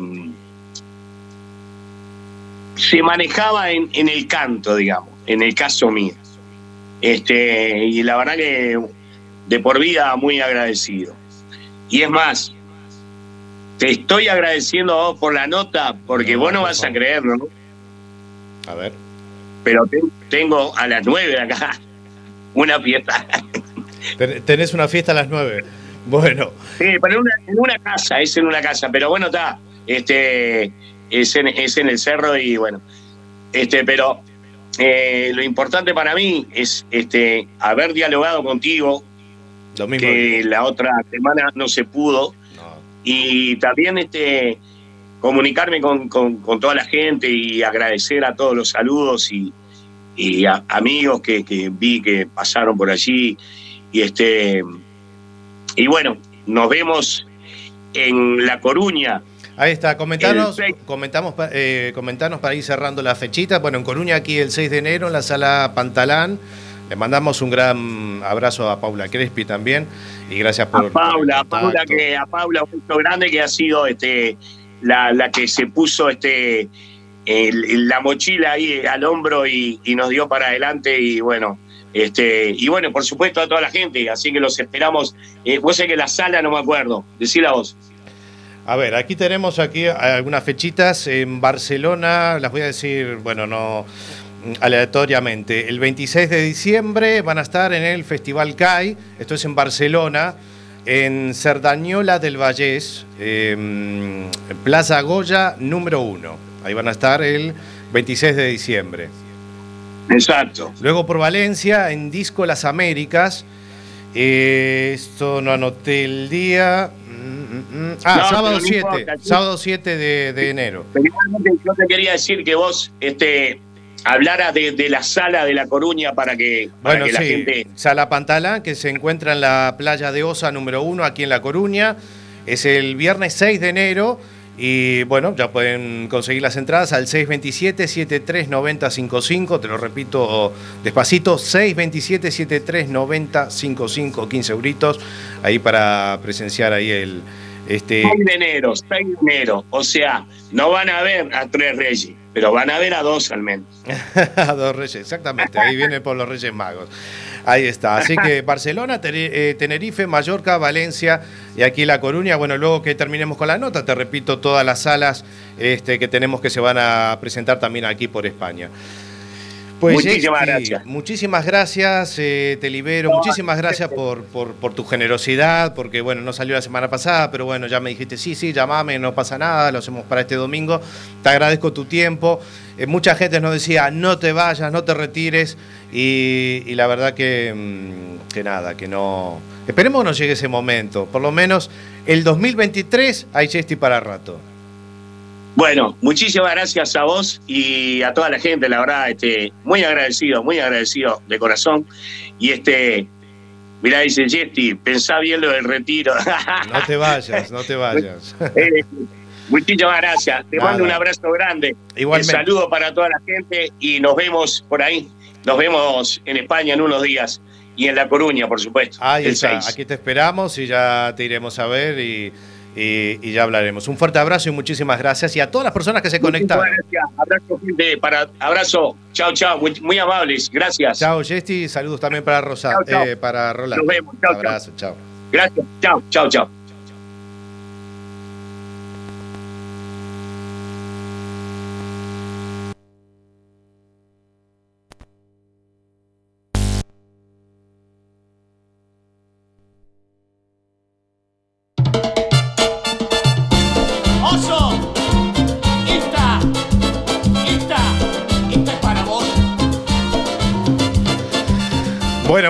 se manejaba en, en, el canto, digamos, en el caso mío. Este, y la verdad que de por vida muy agradecido. Y es más, te estoy agradeciendo a vos por la nota, porque vos no vas a creerlo, ¿no? A ver pero tengo a las nueve acá una fiesta. Tenés una fiesta a las nueve. Bueno. Sí, pero en una, casa, es en una casa, pero bueno, está, este, es en, es en el cerro y bueno, este, pero eh, lo importante para mí es este, haber dialogado contigo, que la otra semana no se pudo, y también este, comunicarme con, toda la gente y agradecer a todos los saludos y, amigos que, vi que pasaron por allí. Y, este, y bueno, nos vemos en La Coruña. Ahí está, comentanos, comentamos, eh, para ir cerrando la fechita. Bueno, en Coruña aquí el 6 de enero en la sala Pantalán. Le mandamos un gran abrazo a Paula Crespi también y gracias por... A Paula, a Paula, que, a Paula un beso grande que ha sido este, la, que se puso este la mochila ahí al hombro y, nos dio para adelante y bueno, este, y bueno, por supuesto a toda la gente, así que los esperamos. Eh, vos sé que la sala no me acuerdo, decíla vos. A ver, aquí tenemos aquí algunas fechitas en Barcelona, las voy a decir, bueno, no aleatoriamente. El 26 de diciembre van a estar en el Festival CAI, esto es en Barcelona en Cerdañola del Vallés, em, Plaza Goya número uno. Ahí van a estar el 26 de diciembre. Exacto. Luego por Valencia, en Disco Las Américas. Eh, esto no anoté el día. Mm, mm, mm. Ah, sábado 7. sábado 7 de, de enero. yo te quería decir que vos, este, hablara de, la sala de La Coruña para que, bueno, la gente... Sala Pantala, que se encuentra en la playa de Osa número uno, aquí en La Coruña. Es el viernes 6 de enero. Y bueno, ya pueden conseguir las entradas al 627-739055. Te lo repito despacito: 627-739055, 15 euritos. Ahí para presenciar ahí el. Este... 6 de enero, 6 de enero. O sea, no van a ver a Tres Reyes pero van a ver a dos al menos. a dos reyes, exactamente. Ahí viene por los Reyes Magos. Ahí está. Así que Barcelona, eh, Tenerife, Mallorca, Valencia y aquí La Coruña. Bueno, luego que terminemos con la nota, te repito todas las salas este, que tenemos que se van a presentar también aquí por España. Pues, muchísimas gracias. Muchísimas gracias, eh, te libero. muchísimas gracias por, por, tu generosidad, porque bueno, no salió la semana pasada, pero bueno, ya me dijiste, sí, sí, llamame, no pasa nada, lo hacemos para este domingo. Te agradezco tu tiempo. Eh, mucha gente nos decía, no te vayas, no te retires, y, la verdad que, mm, que nada, que no... Esperemos que no llegue ese momento. Por lo menos el 2023 hay Chesti para rato. Bueno, muchísimas gracias a vos y a toda la gente, la verdad, este, muy agradecido, muy agradecido de corazón. Y este, mirá, dice Jesti, pensá bien lo del retiro. No te vayas, no te vayas. Eh, muchísimas gracias. Te mando un abrazo grande. Igualmente. Un saludo para toda la gente y nos vemos por ahí. Nos vemos en España en unos días y en La Coruña, por supuesto. Ahí está. Aquí te esperamos y ya te iremos a ver y y, ya hablaremos. Un fuerte abrazo y muchísimas gracias. Y a todas las personas que se conectaron. Gracias. Abrazo, gente. Para, abrazo. Chao, chao. Muy, amables. Gracias. Chao, Jesti. Saludos también para Rosa. Eh, para Rolando. Nos vemos. Chao, abrazo. Chao. Gracias. Chao, chao, chao.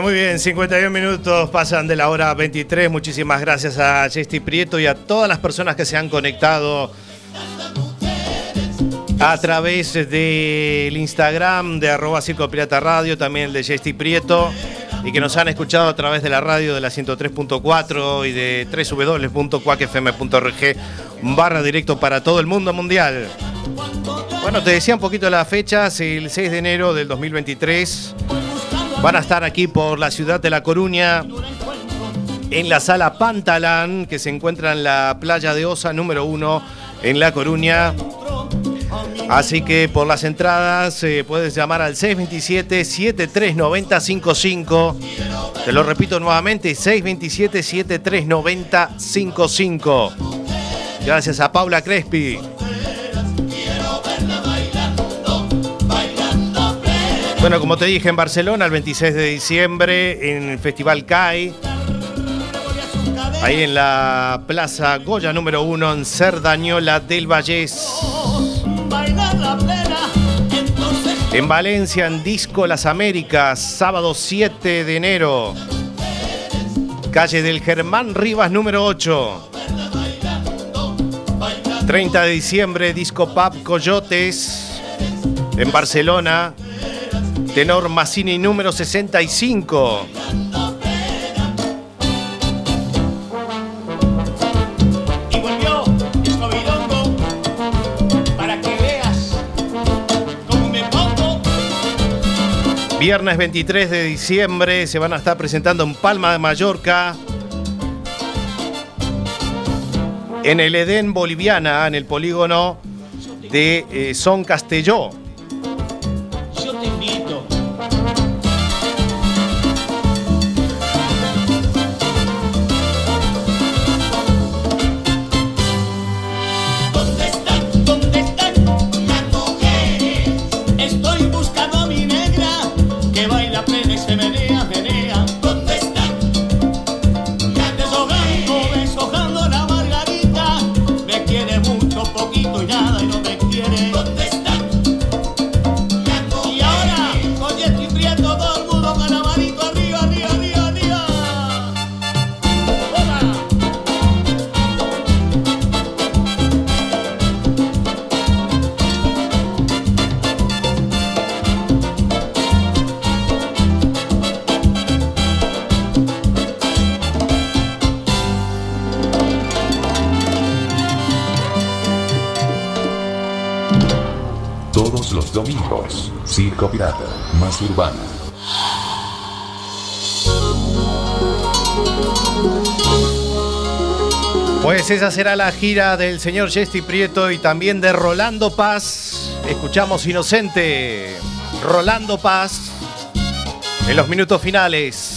Muy bien, 51 minutos pasan de la hora 23. Muchísimas gracias a Jesti Prieto y a todas las personas que se han conectado a través del Instagram de arroba Circo Pirata Radio, también el de Jesti Prieto, y que nos han escuchado a través de la radio de la 103.4 y de www.cuacfm.org barra directo para todo el mundo mundial. Bueno, te decía un poquito las fechas, el 6 de enero del 2023 Van a estar aquí por la ciudad de La Coruña, en la sala Pantalán, que se encuentra en la playa de Osa número 1 en La Coruña. Así que por las entradas eh, puedes llamar al 627-739055. Te lo repito nuevamente, 627-739055. Gracias a Paula Crespi. Bueno, como te dije, en Barcelona el 26 de diciembre, en el Festival CAI, ahí en la Plaza Goya número 1, en Cerdañola del Vallés. En Valencia, en Disco Las Américas, sábado 7 de enero. Calle del Germán Rivas número 8. 30 de diciembre, Disco Pub Coyotes. En Barcelona, Tenor Massini número 65. Y volvió para que veas cómo me pongo. Viernes 23 de diciembre se van a estar presentando en Palma de Mallorca. En el Edén Boliviana, en el polígono de eh, Son Castelló. Circo Pirata, más urbana. Pues esa será la gira del señor Jesti Prieto y también de Rolando Paz. Escuchamos Inocente, Rolando Paz, en los minutos finales.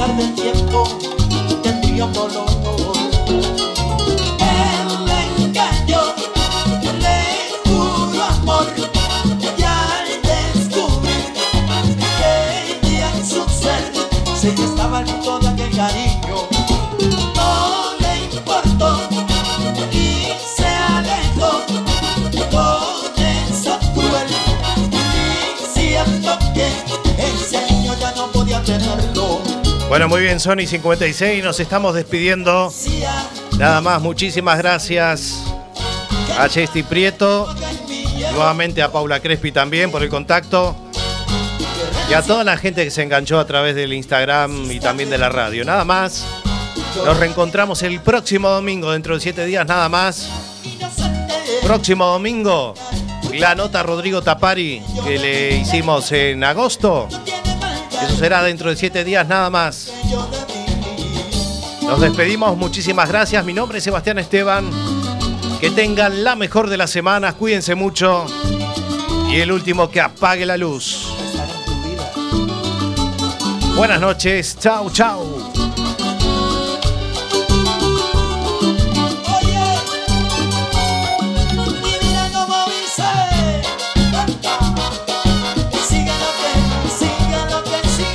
Pasar del tiempo tendría un dolor. Bueno, muy bien, Sony 56, nos estamos despidiendo. Nada más, muchísimas gracias a Chesty Prieto, nuevamente a Paula Crespi también por el contacto y a toda la gente que se enganchó a través del Instagram y también de la radio. Nada más, nos reencontramos el próximo domingo, dentro de siete días nada más. Próximo domingo, la nota Rodrigo Tapari que le hicimos en agosto. Eso será dentro de siete días nada más. Nos despedimos, muchísimas gracias. Mi nombre es Sebastián Esteban. Que tengan la mejor de las semanas, cuídense mucho. Y el último, que apague la luz. Buenas noches, chau, chau.